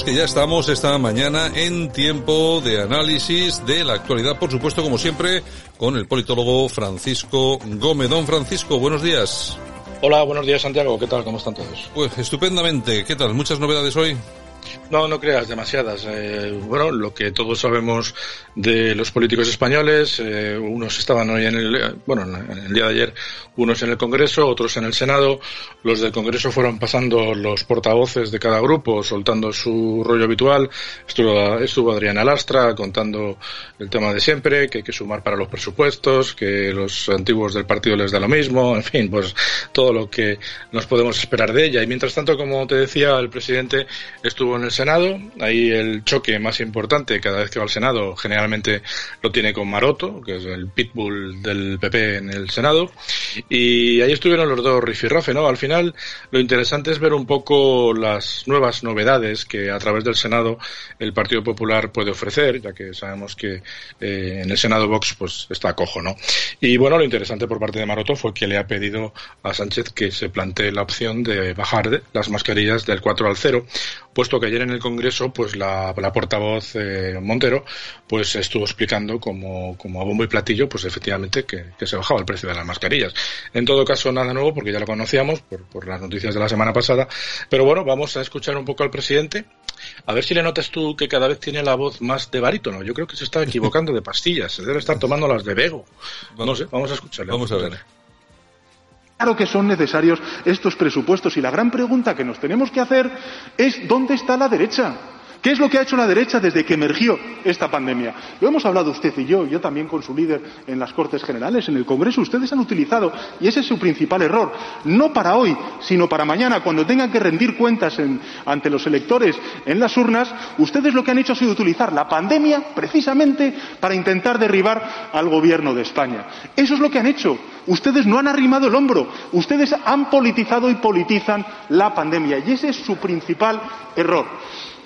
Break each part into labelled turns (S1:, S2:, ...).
S1: los que ya estamos esta mañana en tiempo de análisis de la actualidad, por supuesto, como siempre, con el politólogo Francisco Gómez. Don Francisco, buenos días.
S2: Hola, buenos días Santiago, ¿qué tal? ¿Cómo están todos?
S1: Pues estupendamente, ¿qué tal? ¿Muchas novedades hoy?
S2: No, no creas demasiadas. Eh, bueno, lo que todos sabemos de los políticos españoles, eh, unos estaban hoy en el, bueno, en el día de ayer, unos en el Congreso, otros en el Senado. Los del Congreso fueron pasando los portavoces de cada grupo, soltando su rollo habitual. Estuvo, estuvo Adriana Lastra contando el tema de siempre, que hay que sumar para los presupuestos, que los antiguos del partido les da lo mismo, en fin, pues todo lo que nos podemos esperar de ella. Y mientras tanto, como te decía, el presidente estuvo en el Senado. Ahí el choque más importante cada vez que va al Senado generalmente lo tiene con Maroto, que es el pitbull del PP en el Senado. Y ahí estuvieron los dos rifirrafe, ¿no? Al final lo interesante es ver un poco las nuevas novedades que a través del Senado el Partido Popular puede ofrecer, ya que sabemos que eh, en el Senado Vox pues está cojo, ¿no? Y bueno, lo interesante por parte de Maroto fue que le ha pedido a Sánchez que se plantee la opción de bajar las mascarillas del 4 al 0, puesto que ayer en el Congreso, pues la, portavoz eh, Montero, pues estuvo explicando como, como a bombo y platillo, pues efectivamente que, se bajaba el precio de las mascarillas. En todo caso, nada nuevo, porque ya lo conocíamos por, por las noticias de la semana pasada. Pero bueno, vamos a escuchar un poco al presidente. A ver si le notas tú que cada vez tiene la voz más de barítono. Yo creo que se está equivocando de pastillas. Se debe estar tomando las de Bego. No sé, vamos a escucharle.
S1: Vamos a ver.
S3: Claro que son necesarios estos presupuestos y la gran pregunta que nos tenemos que hacer es ¿dónde está la derecha? ¿Qué es lo que ha hecho la derecha desde que emergió esta pandemia? Lo hemos hablado usted y yo, yo también con su líder en las Cortes Generales, en el Congreso. Ustedes han utilizado, y ese es su principal error, no para hoy, sino para mañana, cuando tengan que rendir cuentas ante los electores en las urnas, ustedes lo que han hecho ha sido utilizar la pandemia precisamente para intentar derribar al Gobierno de España. Eso es lo que han hecho. Ustedes no han arrimado el hombro, ustedes han politizado y politizan la pandemia, y ese es su principal error.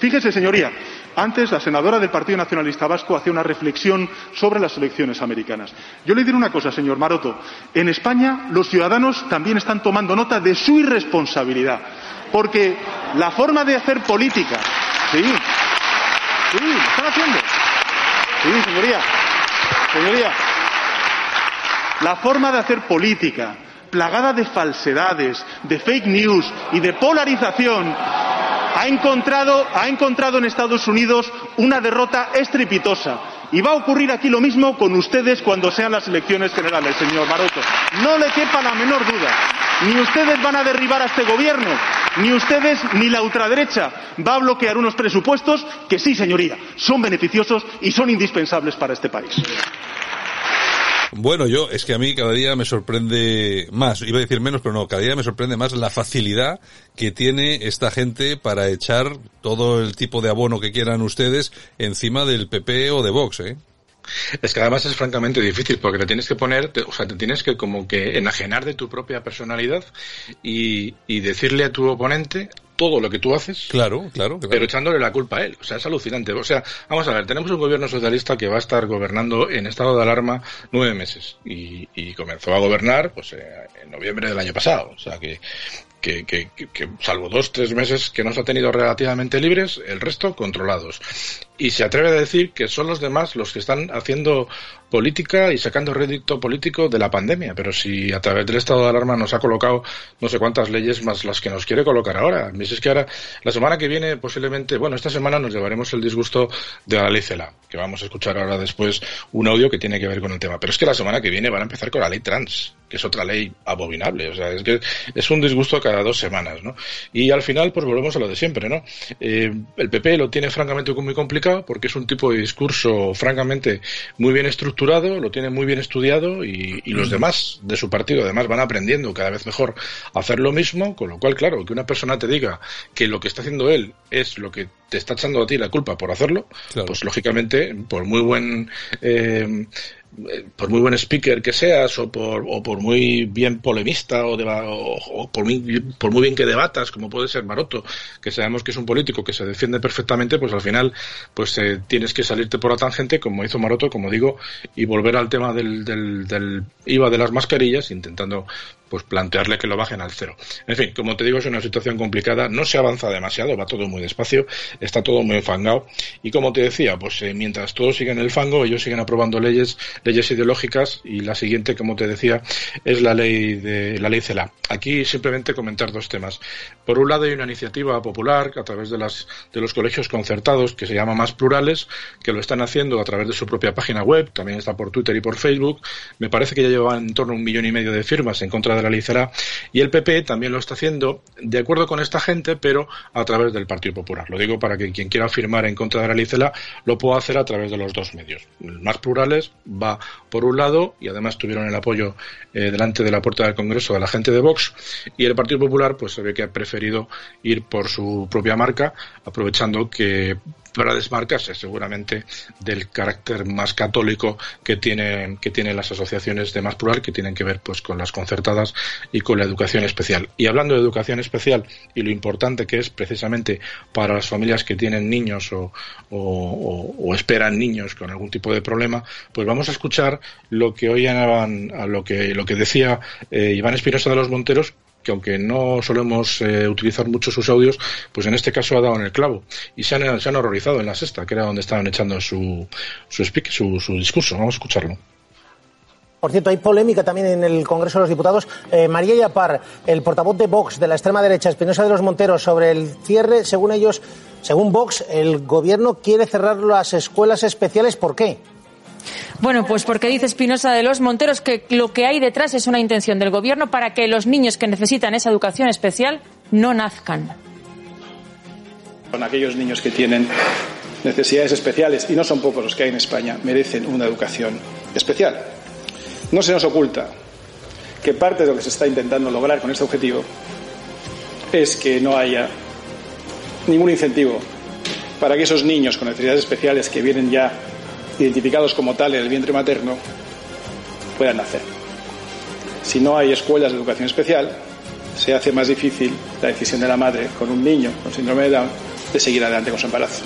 S3: Fíjese, señoría, antes la senadora del Partido Nacionalista Vasco hacía una reflexión sobre las elecciones americanas. Yo le diré una cosa, señor Maroto. En España los ciudadanos también están tomando nota de su irresponsabilidad. Porque la forma de hacer política. Sí. Sí, lo están haciendo. Sí, señoría. Señoría. La forma de hacer política, plagada de falsedades, de fake news y de polarización, ha encontrado, ha encontrado en Estados Unidos una derrota estrepitosa. Y va a ocurrir aquí lo mismo con ustedes cuando sean las elecciones generales, señor Maroto. No le quepa la menor duda. Ni ustedes van a derribar a este gobierno, ni ustedes ni la ultraderecha va a bloquear unos presupuestos que sí, señoría, son beneficiosos y son indispensables para este país.
S1: Bueno, yo, es que a mí cada día me sorprende más, iba a decir menos, pero no, cada día me sorprende más la facilidad que tiene esta gente para echar todo el tipo de abono que quieran ustedes encima del PP o de Vox, ¿eh?
S2: Es que además es francamente difícil porque te tienes que poner, o sea, te tienes que como que enajenar de tu propia personalidad y, y decirle a tu oponente todo lo que tú haces.
S1: Claro, claro,
S2: Pero echándole la culpa a él. O sea, es alucinante. O sea, vamos a ver, tenemos un gobierno socialista que va a estar gobernando en estado de alarma nueve meses. Y, y comenzó a gobernar, pues, eh, en noviembre del año pasado. O sea, que, que, que, que, salvo dos, tres meses que nos ha tenido relativamente libres, el resto controlados. Y se atreve a decir que son los demás los que están haciendo política y sacando rédito político de la pandemia. Pero si a través del estado de alarma nos ha colocado no sé cuántas leyes más las que nos quiere colocar ahora. Es que ahora, la semana que viene, posiblemente, bueno, esta semana nos llevaremos el disgusto de la ley CELA, que vamos a escuchar ahora después un audio que tiene que ver con el tema. Pero es que la semana que viene van a empezar con la ley trans, que es otra ley abominable. O sea, es que es un disgusto cada dos semanas, ¿no? Y al final, pues volvemos a lo de siempre, ¿no? Eh, el PP lo tiene francamente muy complicado porque es un tipo de discurso francamente muy bien estructurado, lo tiene muy bien estudiado y, y los demás de su partido además van aprendiendo cada vez mejor a hacer lo mismo, con lo cual, claro, que una persona te diga que lo que está haciendo él es lo que te está echando a ti la culpa por hacerlo, pues lógicamente, por muy buen eh, por muy buen speaker que seas o por, o por muy bien polemista o, o, por, muy, por muy bien que debatas, como puede ser Maroto, que sabemos que es un político que se defiende perfectamente, pues al final pues eh, tienes que salirte por la tangente, como hizo Maroto, como digo, y volver al tema del, del, del IVA de las mascarillas, intentando pues plantearle que lo bajen al cero. En fin, como te digo, es una situación complicada, no se avanza demasiado, va todo muy despacio, está todo muy enfangado y como te decía, pues eh, mientras todos siguen el fango, ellos siguen aprobando leyes, leyes ideológicas y la siguiente, como te decía, es la ley de la ley CELA. Aquí simplemente comentar dos temas. Por un lado hay una iniciativa popular a través de las de los colegios concertados que se llama Más Plurales, que lo están haciendo a través de su propia página web, también está por Twitter y por Facebook. Me parece que ya llevan en torno a un millón y medio de firmas en contra de CELA y el PP también lo está haciendo de acuerdo con esta gente, pero a través del Partido Popular. Lo digo para que quien quiera firmar en contra de CELA lo pueda hacer a través de los dos medios. Más Plurales va por un lado y además tuvieron el apoyo eh, delante de la puerta del Congreso de la gente de Vox y el Partido Popular pues se ve que ha preferido ir por su propia marca aprovechando que para desmarcarse seguramente del carácter más católico que tienen, que tienen las asociaciones de más plural que tienen que ver pues con las concertadas y con la educación especial. Y hablando de educación especial y lo importante que es precisamente para las familias que tienen niños o, o, esperan niños con algún tipo de problema, pues vamos a escuchar lo que oían a lo que, lo que decía eh, Iván Espinosa de los Monteros que aunque no solemos eh, utilizar mucho sus audios, pues en este caso ha dado en el clavo. Y se han, se han horrorizado en la sexta, que era donde estaban echando su, su, speak, su, discurso. Vamos a escucharlo.
S4: Por cierto, hay polémica también en el Congreso de los Diputados. Eh, María Yapar, el portavoz de Vox de la extrema derecha, Espinosa de los Monteros, sobre el cierre, según ellos, según Vox, el gobierno quiere cerrar las escuelas especiales. ¿Por qué?
S5: Bueno, pues porque dice Espinosa de los Monteros que lo que hay detrás es una intención del gobierno para que los niños que necesitan esa educación especial no nazcan.
S6: Con aquellos niños que tienen necesidades especiales, y no son pocos los que hay en España, merecen una educación especial. No se nos oculta que parte de lo que se está intentando lograr con este objetivo es que no haya ningún incentivo para que esos niños con necesidades especiales que vienen ya identificados como tal en el vientre materno, puedan nacer. Si no hay escuelas de educación especial, se hace más difícil la decisión de la madre con un niño con síndrome de Down de seguir adelante con su embarazo.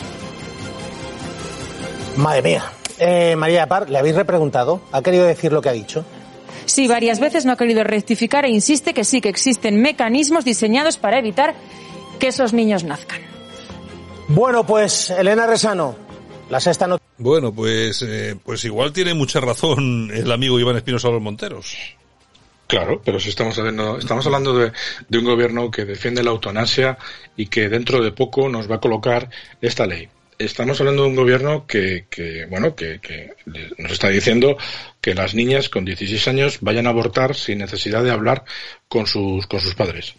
S4: Madre mía. Eh, María Par, ¿le habéis repreguntado? ¿Ha querido decir lo que ha dicho?
S5: Sí, varias veces no ha querido rectificar e insiste que sí que existen mecanismos diseñados para evitar que esos niños nazcan.
S4: Bueno, pues Elena Resano, la sexta
S1: Bueno, pues, eh, pues igual tiene mucha razón el amigo Iván Espinosa los Monteros.
S2: Claro, pero si estamos hablando, estamos hablando de, un gobierno que defiende la eutanasia y que dentro de poco nos va a colocar esta ley. Estamos hablando de un gobierno que, bueno, que, que, nos está diciendo que las niñas con 16 años vayan a abortar sin necesidad de hablar con sus, con sus padres.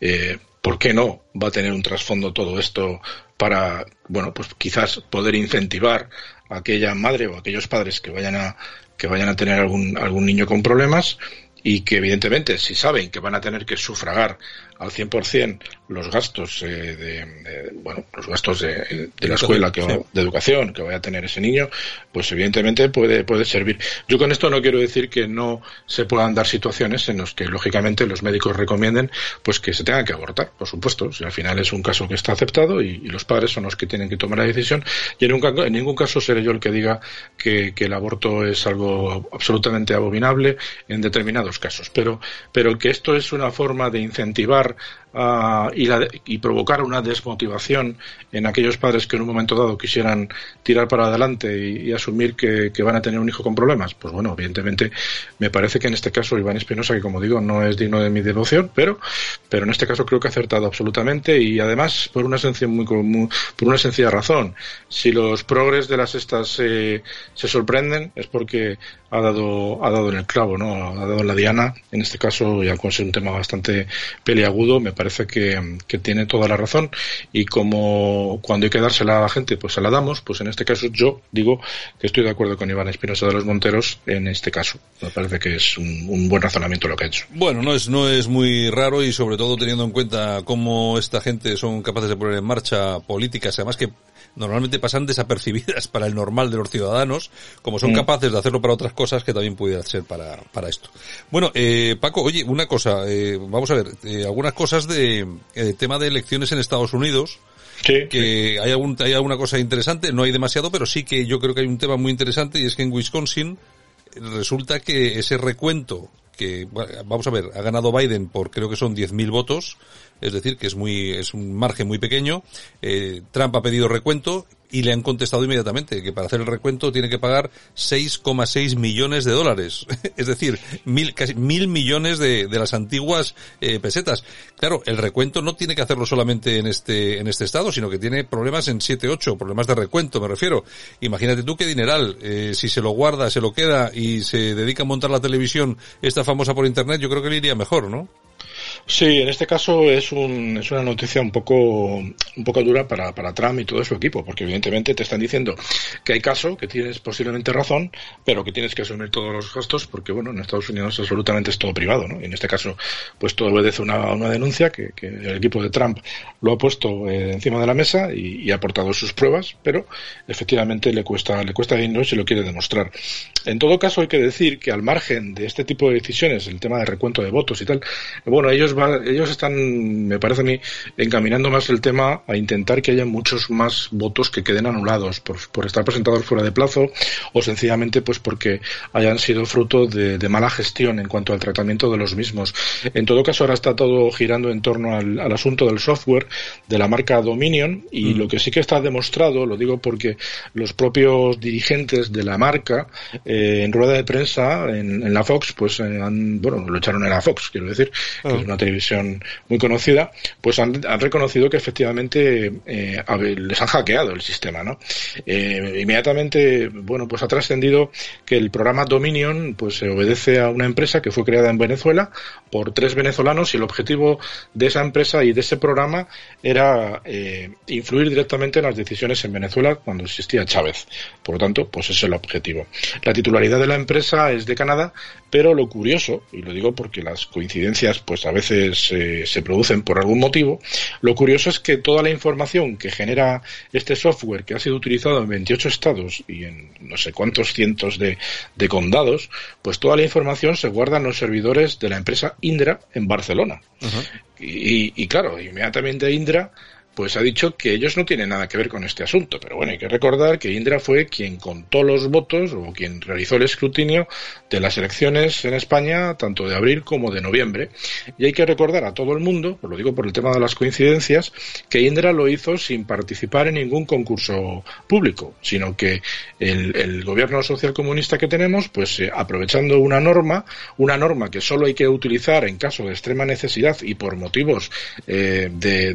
S2: Eh, ¿Por qué no va a tener un trasfondo todo esto para, bueno, pues quizás poder incentivar a aquella madre o a aquellos padres que vayan a, que vayan a tener algún, algún niño con problemas y que evidentemente si saben que van a tener que sufragar al 100% los gastos eh, de, bueno los gastos de, la escuela que de educación que vaya a tener ese niño pues evidentemente puede puede servir. Yo con esto no quiero decir que no se puedan dar situaciones en las que lógicamente los médicos recomienden pues que se tenga que abortar por supuesto. Si al final es un caso que está aceptado y, los padres son los que tienen que tomar la decisión. Y en, en ningún caso seré yo el que diga que, que el aborto es algo absolutamente abominable en determinados casos. Pero pero que esto es una forma de incentivar yeah Ah, y, provocar una desmotivación en aquellos padres que en un momento dado quisieran tirar para adelante y, asumir que, van a tener un hijo con problemas, pues bueno, evidentemente me parece que en este caso Iván Espinosa, que como digo no es digno de mi devoción, pero, pero en este caso creo que ha acertado absolutamente y además por una sencilla, muy, por una sencilla razón. Si los progres de las estas se sorprenden es porque ha dado, ha dado en el clavo, ¿no? Ha dado en la diana, en este caso, y aunque es un tema bastante peliagudo, me parece que, que, tiene toda la razón. Y como cuando hay que dársela a la gente, pues se la damos, pues en este caso yo digo que estoy de acuerdo con Iván Espinosa de los Monteros en este caso. Me parece que es un, un, buen razonamiento lo que ha hecho.
S1: Bueno, no es, no es muy raro y sobre todo teniendo en cuenta cómo esta gente son capaces de poner en marcha políticas, además que normalmente pasan desapercibidas para el normal de los ciudadanos, como son mm. capaces de hacerlo para otras cosas que también pudiera ser para, para esto. Bueno, eh, Paco, oye, una cosa, eh, vamos a ver, eh, algunas cosas de eh, tema de elecciones en Estados Unidos. que hay, algún, hay alguna cosa interesante, no hay demasiado, pero sí que yo creo que hay un tema muy interesante y es que en Wisconsin resulta que ese recuento que vamos a ver, ha ganado Biden por creo que son 10.000 votos, es decir, que es muy es un margen muy pequeño. Eh, Trump ha pedido recuento y le han contestado inmediatamente que para hacer el recuento tiene que pagar 6,6 millones de dólares, es decir, mil, casi mil millones de, de las antiguas eh, pesetas. Claro, el recuento no tiene que hacerlo solamente en este en este estado, sino que tiene problemas en 7, 8, problemas de recuento, me refiero. Imagínate tú qué dineral, eh, si se lo guarda, se lo queda y se dedica a montar la televisión esta famosa por internet, yo creo que le iría mejor, ¿no?
S2: Sí, en este caso es, un, es una noticia un poco, un poco dura para, para Trump y todo su equipo, porque evidentemente te están diciendo que hay caso, que tienes posiblemente razón, pero que tienes que asumir todos los gastos, porque bueno, en Estados Unidos absolutamente es todo privado, ¿no? Y en este caso, pues todo obedece una, una denuncia que, que el equipo de Trump lo ha puesto eh, encima de la mesa y, y, ha aportado sus pruebas, pero efectivamente le cuesta, le cuesta dinero si lo quiere demostrar. En todo caso, hay que decir que al margen de este tipo de decisiones, el tema de recuento de votos y tal, bueno, ellos ellos están, me parece a mí, encaminando más el tema a intentar que haya muchos más votos que queden anulados por, por estar presentados fuera de plazo o sencillamente pues porque hayan sido fruto de, de, mala gestión en cuanto al tratamiento de los mismos. En todo caso, ahora está todo girando en torno al, al asunto del software de la marca Dominion y mm. lo que sí que está demostrado, lo digo porque los propios dirigentes de la marca eh, en rueda de prensa en, en la Fox, pues eh, han, bueno, lo echaron en la Fox, quiero decir, que es una televisión muy conocida, pues han, han reconocido que efectivamente eh, les han hackeado el sistema, ¿no? Eh, inmediatamente, bueno, pues ha trascendido que el programa Dominion, pues se obedece a una empresa que fue creada en Venezuela por tres venezolanos y el objetivo de esa empresa y de ese programa era eh, influir directamente en las decisiones en Venezuela cuando existía Chávez. Por lo tanto, pues ese es el objetivo. La titularidad de la empresa es de Canadá, pero lo curioso, y lo digo porque las coincidencias pues a veces eh, se producen por algún motivo, lo curioso es que toda la información que genera este software que ha sido utilizado en 28 estados y en no sé cuántos cientos de, de condados, pues toda la información se guarda en los servidores de la empresa Indra en Barcelona. Uh -huh. y, y, claro, inmediatamente Indra pues ha dicho que ellos no tienen nada que ver con este asunto. Pero bueno, hay que recordar que Indra fue quien contó los votos o quien realizó el escrutinio de las elecciones en España, tanto de abril como de noviembre. Y hay que recordar a todo el mundo, lo digo por el tema de las coincidencias, que Indra lo hizo sin participar en ningún concurso público, sino que el, gobierno social comunista que tenemos, pues eh, aprovechando una norma, una norma que solo hay que utilizar en caso de extrema necesidad y por motivos eh, de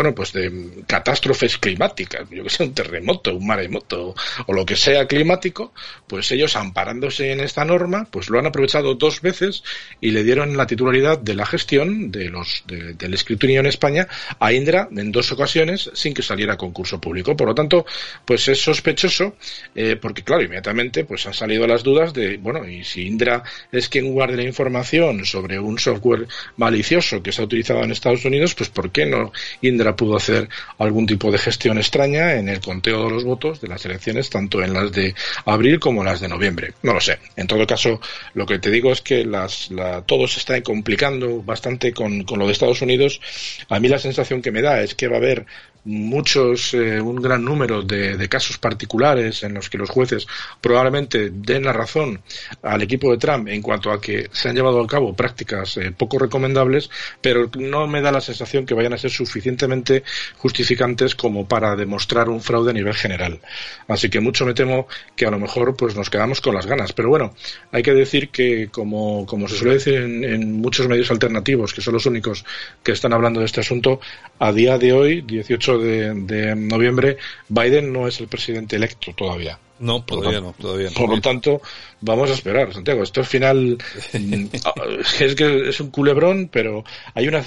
S2: bueno, pues de catástrofes climáticas, yo que sé, un terremoto, un maremoto o lo que sea climático, pues ellos amparándose en esta norma, pues lo han aprovechado dos veces y le dieron la titularidad de la gestión de los de, del escritorio en España a Indra en dos ocasiones sin que saliera concurso público. Por lo tanto, pues es sospechoso eh, porque claro, inmediatamente pues han salido las dudas de, bueno, y si Indra es quien guarde la información sobre un software malicioso que se ha utilizado en Estados Unidos, pues ¿por qué no Indra pudo hacer algún tipo de gestión extraña en el conteo de los votos de las elecciones, tanto en las de abril como en las de noviembre. No lo sé. En todo caso, lo que te digo es que las, la, todo se está complicando bastante con, con lo de Estados Unidos. A mí la sensación que me da es que va a haber muchos, eh, un gran número de, casos particulares en los que los jueces probablemente den la razón al equipo de Trump en cuanto a que se han llevado a cabo prácticas eh, poco recomendables, pero no me da la sensación que vayan a ser suficientemente justificantes como para demostrar un fraude a nivel general. Así que mucho me temo que a lo mejor pues nos quedamos con las ganas. Pero bueno, hay que decir que como, como se suele decir en, en muchos medios alternativos, que son los únicos que están hablando de este asunto, a día de hoy, 18 de, de, noviembre, Biden no es el presidente electo todavía.
S1: No, todavía no, todavía no.
S2: Por lo tanto, vamos a esperar, Santiago. Esto al final es que es un culebrón, pero hay una.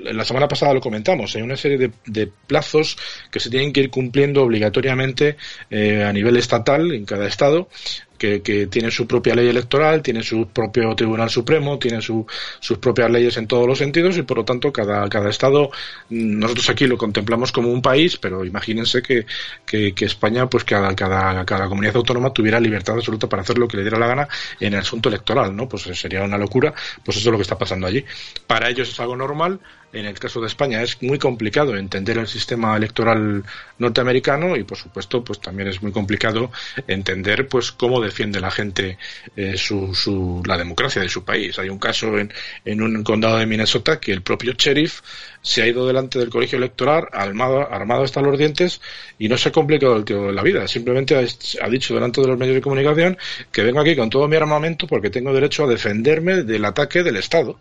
S2: La semana pasada lo comentamos. Hay una serie de, de plazos que se tienen que ir cumpliendo obligatoriamente eh, a nivel estatal en cada estado que, que, tiene su propia ley electoral, tiene su propio Tribunal Supremo, tiene su, sus propias leyes en todos los sentidos y por lo tanto cada, cada Estado, nosotros aquí lo contemplamos como un país, pero imagínense que, que, España, pues cada, cada, cada comunidad autónoma tuviera libertad absoluta para hacer lo que le diera la gana en el asunto electoral, ¿no? Pues sería una locura, pues eso es lo que está pasando allí. Para ellos es algo normal, en el caso de España es muy complicado entender el sistema electoral norteamericano y por supuesto pues también es muy complicado entender pues cómo defiende la gente eh, su, su, la democracia de su país. Hay un caso en, en un condado de Minnesota que el propio sheriff se ha ido delante del colegio electoral armado, armado hasta los dientes y no se ha complicado el tío de la vida. Simplemente ha, ha dicho delante de los medios de comunicación que vengo aquí con todo mi armamento porque tengo derecho a defenderme del ataque del Estado.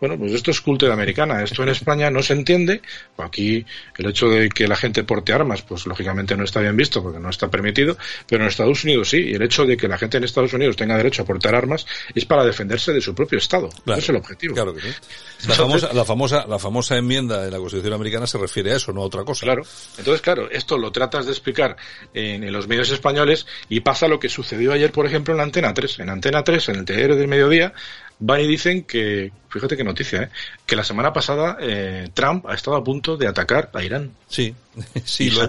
S2: Bueno, pues esto es cultura americana. Esto en España no se entiende. Aquí el hecho de que la gente porte armas, pues lógicamente no está bien visto porque no está permitido, pero en Estados Unidos sí. Y el hecho de que la gente en Estados Unidos tenga derecho a portar armas es para defenderse de su propio Estado.
S1: Claro,
S2: Ese es el objetivo.
S1: Claro que sí. La famosa, la famosa, la famosa enmienda de la Constitución americana se refiere a eso, no a otra cosa.
S2: Claro. Entonces, claro, esto lo tratas de explicar en, en los medios españoles y pasa lo que sucedió ayer, por ejemplo, en la Antena 3. En Antena 3, en el diario del mediodía, van y dicen que, fíjate qué noticia, ¿eh? que la semana pasada eh, Trump ha estado a punto de atacar a Irán.
S1: Sí, sí.
S2: Y,
S1: Lo,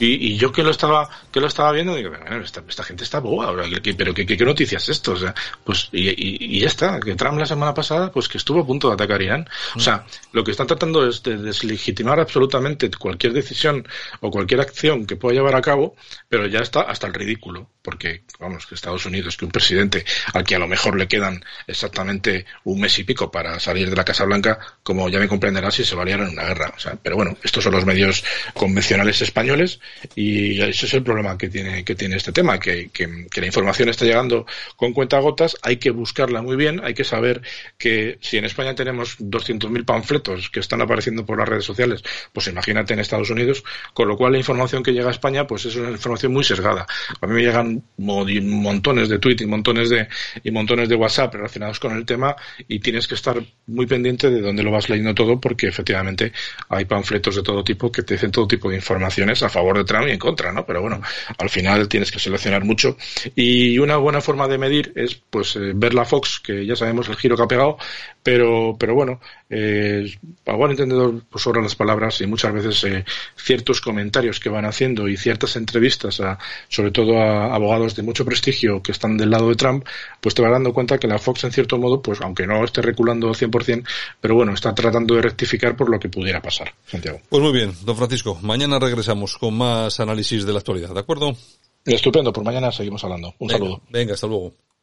S2: y, y yo que lo estaba que lo estaba viendo digo, bueno, esta, esta gente está boba, ahora, ¿qué- qué- pero ¿qué, qué, qué noticias es esto? O sea, pues y, y, y ya está, que Trump la semana pasada pues que estuvo a punto de atacar a Irán. O sea, lo que están tratando es de deslegitimar absolutamente cualquier decisión o cualquier acción que pueda llevar a cabo, pero ya está hasta el ridículo, porque vamos, que Estados Unidos, que un presidente al que a lo mejor le quedan exactamente un mes y pico para salir de la Casa Blanca, como ya me comprenderás, si se valiera en una guerra. Pero bueno, estos son los medios convencionales españoles y ese es el problema que tiene, que tiene este tema, que, que, la información está llegando con cuentagotas, hay que buscarla muy bien, hay que saber que si en España tenemos 200.000 panfletos que están apareciendo por las redes sociales, pues imagínate en Estados Unidos, con lo cual la información que llega a España pues es una información muy sesgada. A mí me llegan montones de tweets y montones de, y montones de WhatsApp relacionados con el tema y tienes que estar muy pendiente de dónde lo vas leyendo todo porque efectivamente hay panfletos de todo tipo que te dicen todo tipo de informaciones a favor de Trump y en contra, ¿no? Pero bueno, al final tienes que seleccionar mucho y una buena forma de medir es pues eh, ver la Fox, que ya sabemos el giro que ha pegado, pero, pero bueno, eh, a buen entendedor pues sobran las palabras y muchas veces eh, ciertos comentarios que van haciendo y ciertas entrevistas a, sobre todo a abogados de mucho prestigio que están del lado de Trump, pues te vas dando cuenta que la Fox en cierto modo, pues aunque no esté reculando al 100%, pero bueno, está tratando de rectificar por lo que pudiera pasar, Santiago.
S1: Pues muy bien, don Francisco, mañana regresamos con más análisis de la actualidad, ¿de acuerdo?
S2: Estupendo, por mañana seguimos hablando. Un
S1: Venga,
S2: saludo.
S1: Venga, hasta luego.